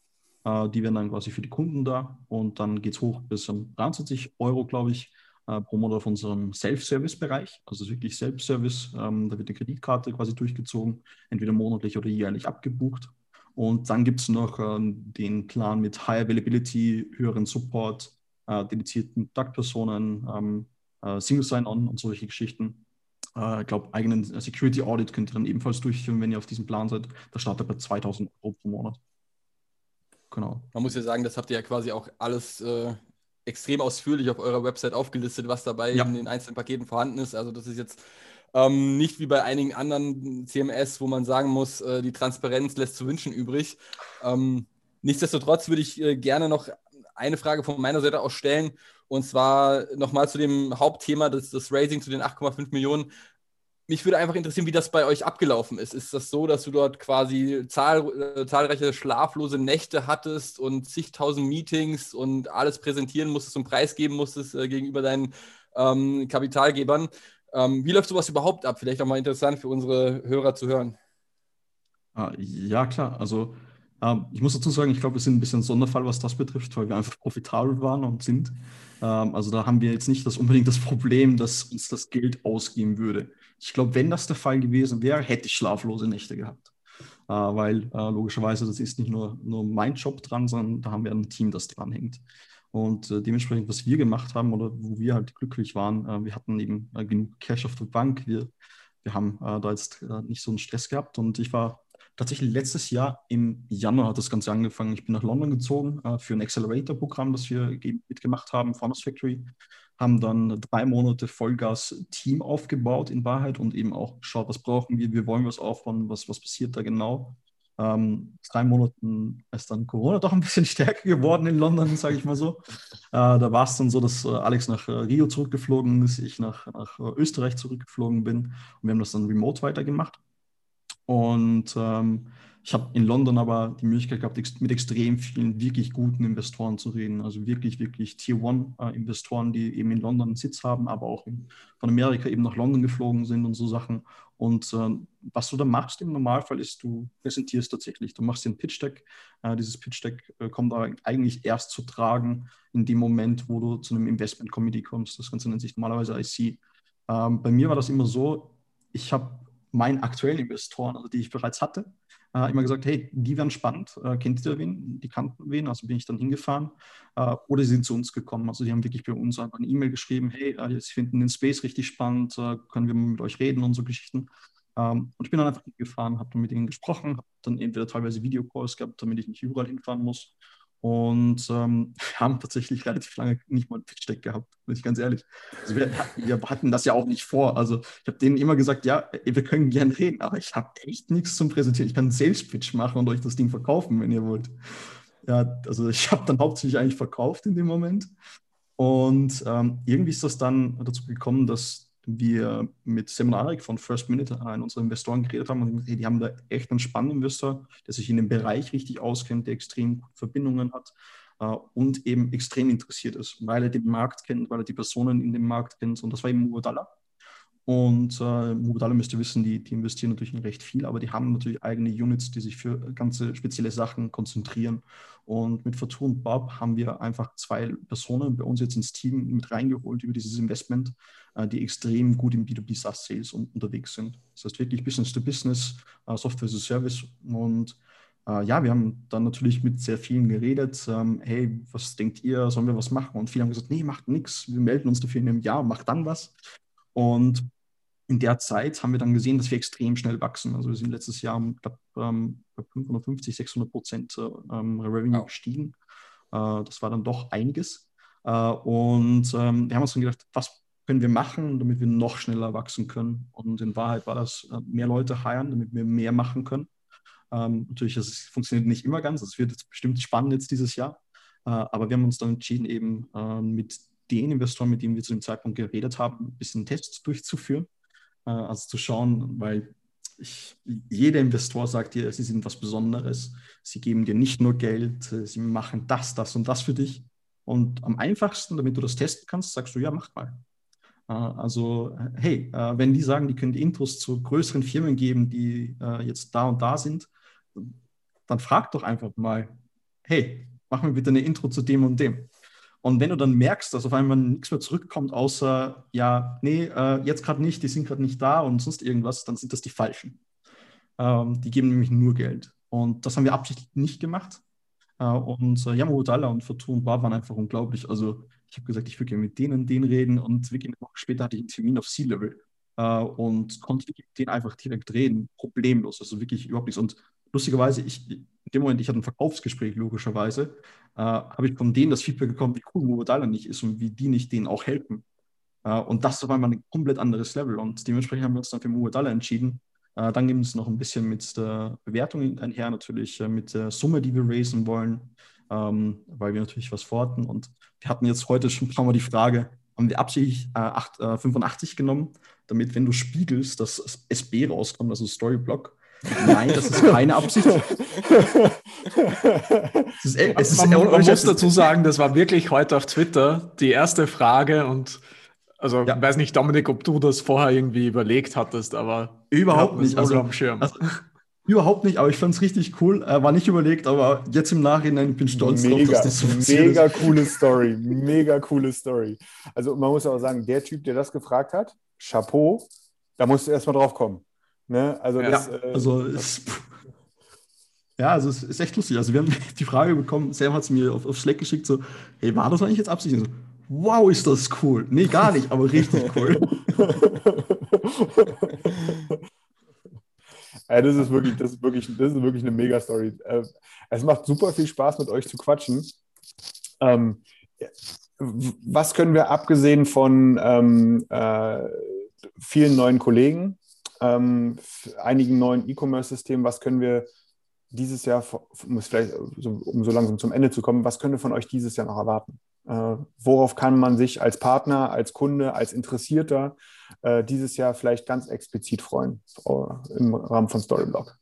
Äh, die werden dann quasi für die Kunden da und dann geht es hoch bis um 23 Euro, glaube ich, äh, pro Monat auf unserem Self-Service-Bereich. Also wirklich Self-Service. Ähm, da wird die Kreditkarte quasi durchgezogen, entweder monatlich oder jährlich abgebucht. Und dann gibt es noch ähm, den Plan mit High Availability, höheren Support, äh, dedizierten Kontaktpersonen, ähm, äh, Single Sign-On und solche Geschichten. Ich glaube, eigenen Security Audit könnt ihr dann ebenfalls durchführen, wenn ihr auf diesem Plan seid. Da startet bei 2000 Euro pro Monat. Genau. Man muss ja sagen, das habt ihr ja quasi auch alles äh, extrem ausführlich auf eurer Website aufgelistet, was dabei ja. in den einzelnen Paketen vorhanden ist. Also das ist jetzt ähm, nicht wie bei einigen anderen CMS, wo man sagen muss, äh, die Transparenz lässt zu wünschen übrig. Ähm, nichtsdestotrotz würde ich äh, gerne noch eine Frage von meiner Seite aus stellen. Und zwar nochmal zu dem Hauptthema des, des Raising zu den 8,5 Millionen mich würde einfach interessieren, wie das bei euch abgelaufen ist. Ist das so, dass du dort quasi zahl, äh, zahlreiche schlaflose Nächte hattest und zigtausend Meetings und alles präsentieren musstest und preisgeben musstest äh, gegenüber deinen ähm, Kapitalgebern? Ähm, wie läuft sowas überhaupt ab? Vielleicht auch mal interessant für unsere Hörer zu hören. Ah, ja, klar. Also ähm, ich muss dazu sagen, ich glaube, wir sind ein bisschen ein Sonderfall, was das betrifft, weil wir einfach profitabel waren und sind. Ähm, also da haben wir jetzt nicht das unbedingt das Problem, dass uns das Geld ausgeben würde. Ich glaube, wenn das der Fall gewesen wäre, hätte ich schlaflose Nächte gehabt. Äh, weil äh, logischerweise, das ist nicht nur, nur mein Job dran, sondern da haben wir ein Team, das dran hängt. Und äh, dementsprechend, was wir gemacht haben oder wo wir halt glücklich waren, äh, wir hatten eben äh, genug Cash auf der Bank. Wir, wir haben äh, da jetzt nicht so einen Stress gehabt. Und ich war tatsächlich letztes Jahr im Januar hat das Ganze angefangen. Ich bin nach London gezogen für ein Accelerator-Programm, das wir mitgemacht haben, Farmers Factory haben dann drei Monate Vollgas-Team aufgebaut in Wahrheit und eben auch geschaut, was brauchen wir, wir wollen was aufbauen, was, was passiert da genau. Ähm, drei Monaten ist dann Corona doch ein bisschen [laughs] stärker geworden in London, sage ich mal so. Äh, da war es dann so, dass äh, Alex nach äh, Rio zurückgeflogen ist, ich nach, nach äh, Österreich zurückgeflogen bin und wir haben das dann remote weitergemacht. Und ähm, ich habe in London aber die Möglichkeit gehabt, mit extrem vielen wirklich guten Investoren zu reden. Also wirklich, wirklich Tier-One-Investoren, die eben in London einen Sitz haben, aber auch von Amerika eben nach London geflogen sind und so Sachen. Und äh, was du da machst im Normalfall ist, du präsentierst tatsächlich, du machst den Pitch-Deck. Äh, dieses Pitch-Deck äh, kommt da eigentlich erst zu tragen in dem Moment, wo du zu einem Investment-Committee kommst. Das Ganze nennt sich normalerweise IC. Ähm, bei mir war das immer so, ich habe meinen aktuellen Investoren, also die ich bereits hatte, äh, immer gesagt, hey, die wären spannend, äh, kennt ihr wen? Die kannten wen, also bin ich dann hingefahren. Äh, oder sie sind zu uns gekommen, also die haben wirklich bei uns einfach eine E-Mail geschrieben, hey, äh, sie finden den Space richtig spannend, äh, können wir mit euch reden und so Geschichten. Ähm, und ich bin dann einfach hingefahren, habe dann mit ihnen gesprochen, habe dann entweder teilweise Videocalls gehabt, damit ich nicht überall hinfahren muss. Und ähm, [laughs] wir haben tatsächlich relativ lange nicht mal ein Pitch-Deck gehabt, bin ich ganz ehrlich. Also wir, wir, hatten das ja auch nicht vor. Also ich habe denen immer gesagt, ja, wir können gerne reden, aber ich habe echt nichts zum Präsentieren. Ich kann einen Sales-Pitch machen und euch das Ding verkaufen, wenn ihr wollt. Ja, also ich habe dann hauptsächlich eigentlich verkauft in dem Moment. Und ähm, irgendwie ist das dann dazu gekommen, dass wir mit Seminarik von First Minute, einen unserer Investoren, geredet haben und die haben da echt einen spannenden Investor, der sich in dem Bereich richtig auskennt, der extrem Verbindungen hat äh, und eben extrem interessiert ist, weil er den Markt kennt, weil er die Personen in dem Markt kennt. Und das war eben Muadala. Und äh, Mubadala müsste wissen, die, die investieren natürlich in recht viel, aber die haben natürlich eigene Units, die sich für ganze spezielle Sachen konzentrieren. Und mit Fatur und Bob haben wir einfach zwei Personen bei uns jetzt ins Team mit reingeholt über dieses Investment, äh, die extrem gut im B2B SaaS Sales un unterwegs sind. Das heißt wirklich Business to Business, äh, Software as a Service. Und äh, ja, wir haben dann natürlich mit sehr vielen geredet. Ähm, hey, was denkt ihr? Sollen wir was machen? Und viele haben gesagt, nee, macht nichts. Wir melden uns dafür in einem Jahr, macht dann was. Und in der Zeit haben wir dann gesehen, dass wir extrem schnell wachsen. Also wir sind letztes Jahr um, glaub, ähm, bei 550, 600 Prozent ähm, Revenue wow. gestiegen. Äh, das war dann doch einiges. Äh, und ähm, wir haben uns dann gedacht, was können wir machen, damit wir noch schneller wachsen können? Und in Wahrheit war das äh, mehr Leute heiren, damit wir mehr machen können. Ähm, natürlich, das funktioniert nicht immer ganz. Es wird jetzt bestimmt spannend jetzt dieses Jahr. Äh, aber wir haben uns dann entschieden, eben äh, mit den Investoren, mit denen wir zu dem Zeitpunkt geredet haben, ein bisschen Tests durchzuführen äh, also zu schauen, weil ich, jeder Investor sagt dir, sie sind was Besonderes. Sie geben dir nicht nur Geld, äh, sie machen das, das und das für dich. Und am einfachsten, damit du das testen kannst, sagst du, ja, mach mal. Äh, also, hey, wenn die sagen, die können die Intros zu größeren Firmen geben, die jetzt da und da sind, dann frag doch einfach mal, hey, mach mir bitte eine Intro zu dem und dem. Und wenn du dann merkst, dass auf einmal nichts mehr zurückkommt, außer, ja, nee, äh, jetzt gerade nicht, die sind gerade nicht da und sonst irgendwas, dann sind das die Falschen. Ähm, die geben nämlich nur Geld. Und das haben wir absichtlich nicht gemacht. Äh, und äh, Yamo Udala und Fortun Bar waren einfach unglaublich. Also ich habe gesagt, ich würde gerne mit denen denen reden und wirklich eine Woche später hatte ich einen Termin auf C-Level äh, und konnte mit denen einfach direkt reden, problemlos, also wirklich überhaupt nichts. Und lustigerweise, ich, in dem Moment, ich hatte ein Verkaufsgespräch, logischerweise, äh, habe ich von denen das Feedback bekommen, wie cool Mubadala nicht ist und wie die nicht denen auch helfen. Äh, und das war mal ein komplett anderes Level. Und dementsprechend haben wir uns dann für Mubadala entschieden. Äh, dann gibt es noch ein bisschen mit der Bewertung einher, natürlich äh, mit der Summe, die wir raisen wollen, ähm, weil wir natürlich was vorhatten. Und wir hatten jetzt heute schon ein paar Mal die Frage, haben wir absichtlich 8, äh, 85 äh, genommen, damit, wenn du spiegelst, dass SB rauskommt, also Storyblock, Nein, das ist keine Absicht. es ist, es ist, man, man muss dazu sagen, das war wirklich heute auf Twitter die erste Frage und also ja. ich weiß nicht, Dominik, ob du das vorher irgendwie überlegt hattest, aber überhaupt nicht. Also, am Schirm. Also, überhaupt nicht, aber ich fand es richtig cool. Äh, war nicht überlegt, aber jetzt im Nachhinein bin ich stolz mega, drauf, dass das so Mega ist. coole Story, mega coole Story. Also man muss auch sagen, der Typ, der das gefragt hat, Chapeau, da musst du erstmal drauf kommen. Ne? Also, ja, das, äh, also ist, ja, also es ist echt lustig. Also wir haben [laughs] die Frage bekommen, Sam hat es mir auf, auf Slack geschickt, so, hey, war das eigentlich jetzt Absicht? So, wow, ist das cool. Nee, gar nicht, aber richtig cool. [laughs] [laughs] ja, das ist wirklich, das ist wirklich, das ist wirklich eine Mega-Story. Äh, es macht super viel Spaß, mit euch zu quatschen. Ähm, was können wir abgesehen von ähm, äh, vielen neuen Kollegen ähm, einigen neuen E-Commerce-Systemen. Was können wir dieses Jahr, muss vielleicht, um so langsam zum Ende zu kommen, was können wir von euch dieses Jahr noch erwarten? Äh, worauf kann man sich als Partner, als Kunde, als Interessierter äh, dieses Jahr vielleicht ganz explizit freuen äh, im Rahmen von Storyblock?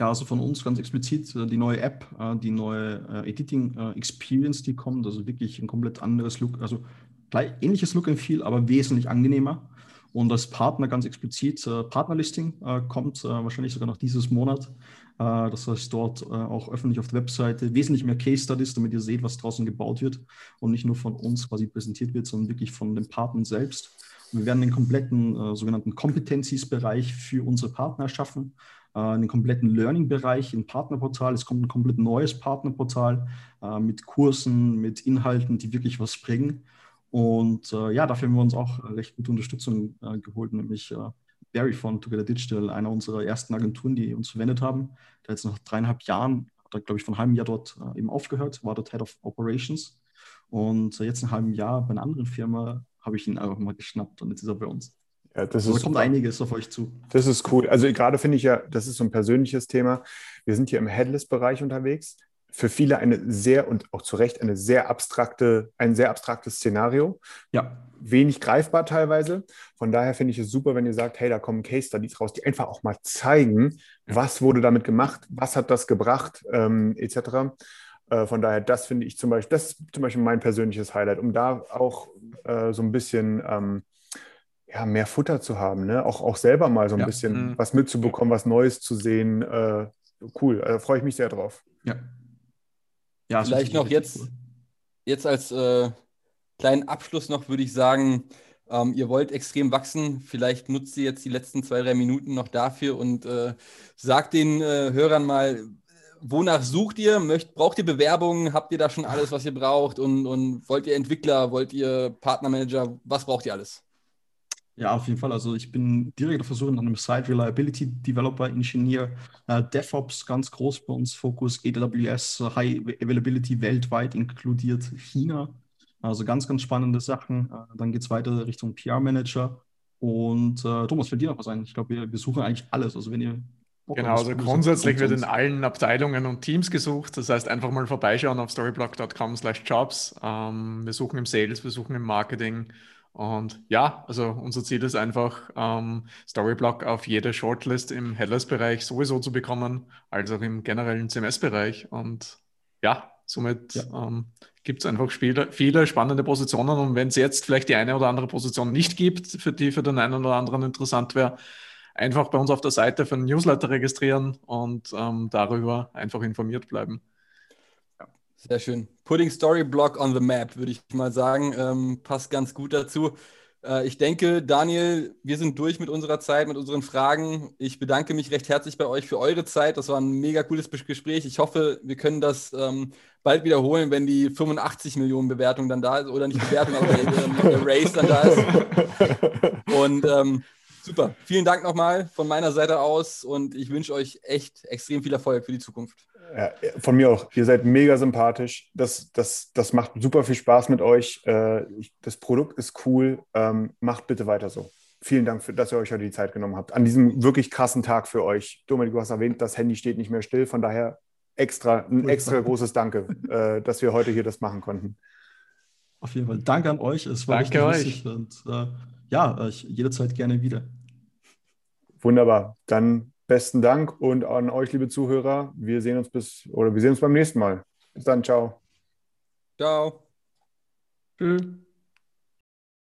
Ja, also von uns ganz explizit äh, die neue App, äh, die neue Editing Experience, die kommt. Also wirklich ein komplett anderes Look, also gleich, ähnliches Look and Feel, aber wesentlich angenehmer. Und als Partner ganz explizit Partnerlisting kommt wahrscheinlich sogar noch dieses Monat. das heißt, dort auch öffentlich auf der Webseite wesentlich mehr Case Studies, damit ihr seht, was draußen gebaut wird und nicht nur von uns quasi präsentiert wird, sondern wirklich von den Partnern selbst. Wir werden den kompletten sogenannten Competencies-Bereich für unsere Partner schaffen äh, einen kompletten Learning-Bereich im Partnerportal. Es kommt ein komplett neues Partnerportal äh, mit Kursen, mit Inhalten, die wirklich was bringen. Und äh, ja, dafür haben wir uns auch recht gute Unterstützung äh, geholt, nämlich äh, Barry von Together Digital, einer unserer ersten Agenturen, die uns verwendet haben. Der jetzt nach dreieinhalb Jahren, hat glaube ich, von einem halben Jahr dort äh, eben aufgehört, war dort Head of Operations. Und jetzt ein halben Jahr bei einer anderen Firma habe ich ihn einfach mal geschnappt und jetzt ist er bei uns. Ja, das also ist, kommt einiges auf euch zu. Das ist cool. Also gerade finde ich ja, das ist so ein persönliches Thema. Wir sind hier im Headless-Bereich unterwegs. Für viele eine sehr und auch zu Recht eine sehr abstrakte, ein sehr abstraktes Szenario. Ja. Wenig greifbar teilweise. Von daher finde ich es super, wenn ihr sagt, hey, da kommen Case Studies raus, die einfach auch mal zeigen, was wurde damit gemacht, was hat das gebracht, ähm, etc. Äh, von daher, das finde ich zum Beispiel, das ist zum Beispiel mein persönliches Highlight, um da auch äh, so ein bisschen ähm, ja, mehr Futter zu haben, ne? auch, auch selber mal so ein ja. bisschen mhm. was mitzubekommen, was Neues zu sehen. Äh, cool, da freue ich mich sehr drauf. Ja. Ja Vielleicht noch jetzt, cool. jetzt als äh, kleinen Abschluss noch würde ich sagen, ähm, ihr wollt extrem wachsen. Vielleicht nutzt ihr jetzt die letzten zwei, drei Minuten noch dafür und äh, sagt den äh, Hörern mal, wonach sucht ihr? Möcht, braucht ihr Bewerbungen? Habt ihr da schon alles, was ihr braucht? Und, und wollt ihr Entwickler? Wollt ihr Partnermanager? Was braucht ihr alles? Ja, auf jeden Fall. Also ich bin direkt auf der Suche nach einem Site Reliability Developer, Ingenieur, äh, DevOps ganz groß bei uns, Fokus AWS, High Availability weltweit inkludiert China. Also ganz, ganz spannende Sachen. Äh, dann geht es weiter Richtung PR-Manager. Und äh, Thomas, fällt dir noch was ein? Ich glaube, wir, wir suchen eigentlich alles. Also wenn ihr Genau, also grundsätzlich wird in allen Abteilungen und Teams gesucht. Das heißt, einfach mal vorbeischauen auf storyblock.com/jobs. Ähm, wir suchen im Sales, wir suchen im Marketing, und ja, also unser Ziel ist einfach, ähm, Storyblock auf jede Shortlist im Headless-Bereich sowieso zu bekommen, als auch im generellen CMS-Bereich. Und ja, somit ja. ähm, gibt es einfach viele, viele spannende Positionen. Und wenn es jetzt vielleicht die eine oder andere Position nicht gibt, für die für den einen oder anderen interessant wäre, einfach bei uns auf der Seite für einen Newsletter registrieren und ähm, darüber einfach informiert bleiben. Sehr schön. Putting Storyblock on the Map, würde ich mal sagen. Ähm, passt ganz gut dazu. Äh, ich denke, Daniel, wir sind durch mit unserer Zeit, mit unseren Fragen. Ich bedanke mich recht herzlich bei euch für eure Zeit. Das war ein mega cooles Gespräch. Ich hoffe, wir können das ähm, bald wiederholen, wenn die 85 Millionen Bewertung dann da ist. Oder nicht Bewertung, aber der, der Race dann da ist. Und ähm, super. Vielen Dank nochmal von meiner Seite aus und ich wünsche euch echt extrem viel Erfolg für die Zukunft. Ja, von mir auch. Ihr seid mega sympathisch. Das, das, das macht super viel Spaß mit euch. Äh, das Produkt ist cool. Ähm, macht bitte weiter so. Vielen Dank, für, dass ihr euch heute die Zeit genommen habt. An diesem wirklich krassen Tag für euch. Dominik, du hast erwähnt, das Handy steht nicht mehr still. Von daher extra, ein extra großes Danke, äh, dass wir heute hier das machen konnten. Auf jeden Fall. Danke an euch. Es war Danke euch. Und äh, ja, ich, jederzeit gerne wieder. Wunderbar. Dann besten Dank und an euch, liebe Zuhörer. Wir sehen uns bis oder wir sehen uns beim nächsten Mal. Bis dann, ciao. Ciao. Tschüss.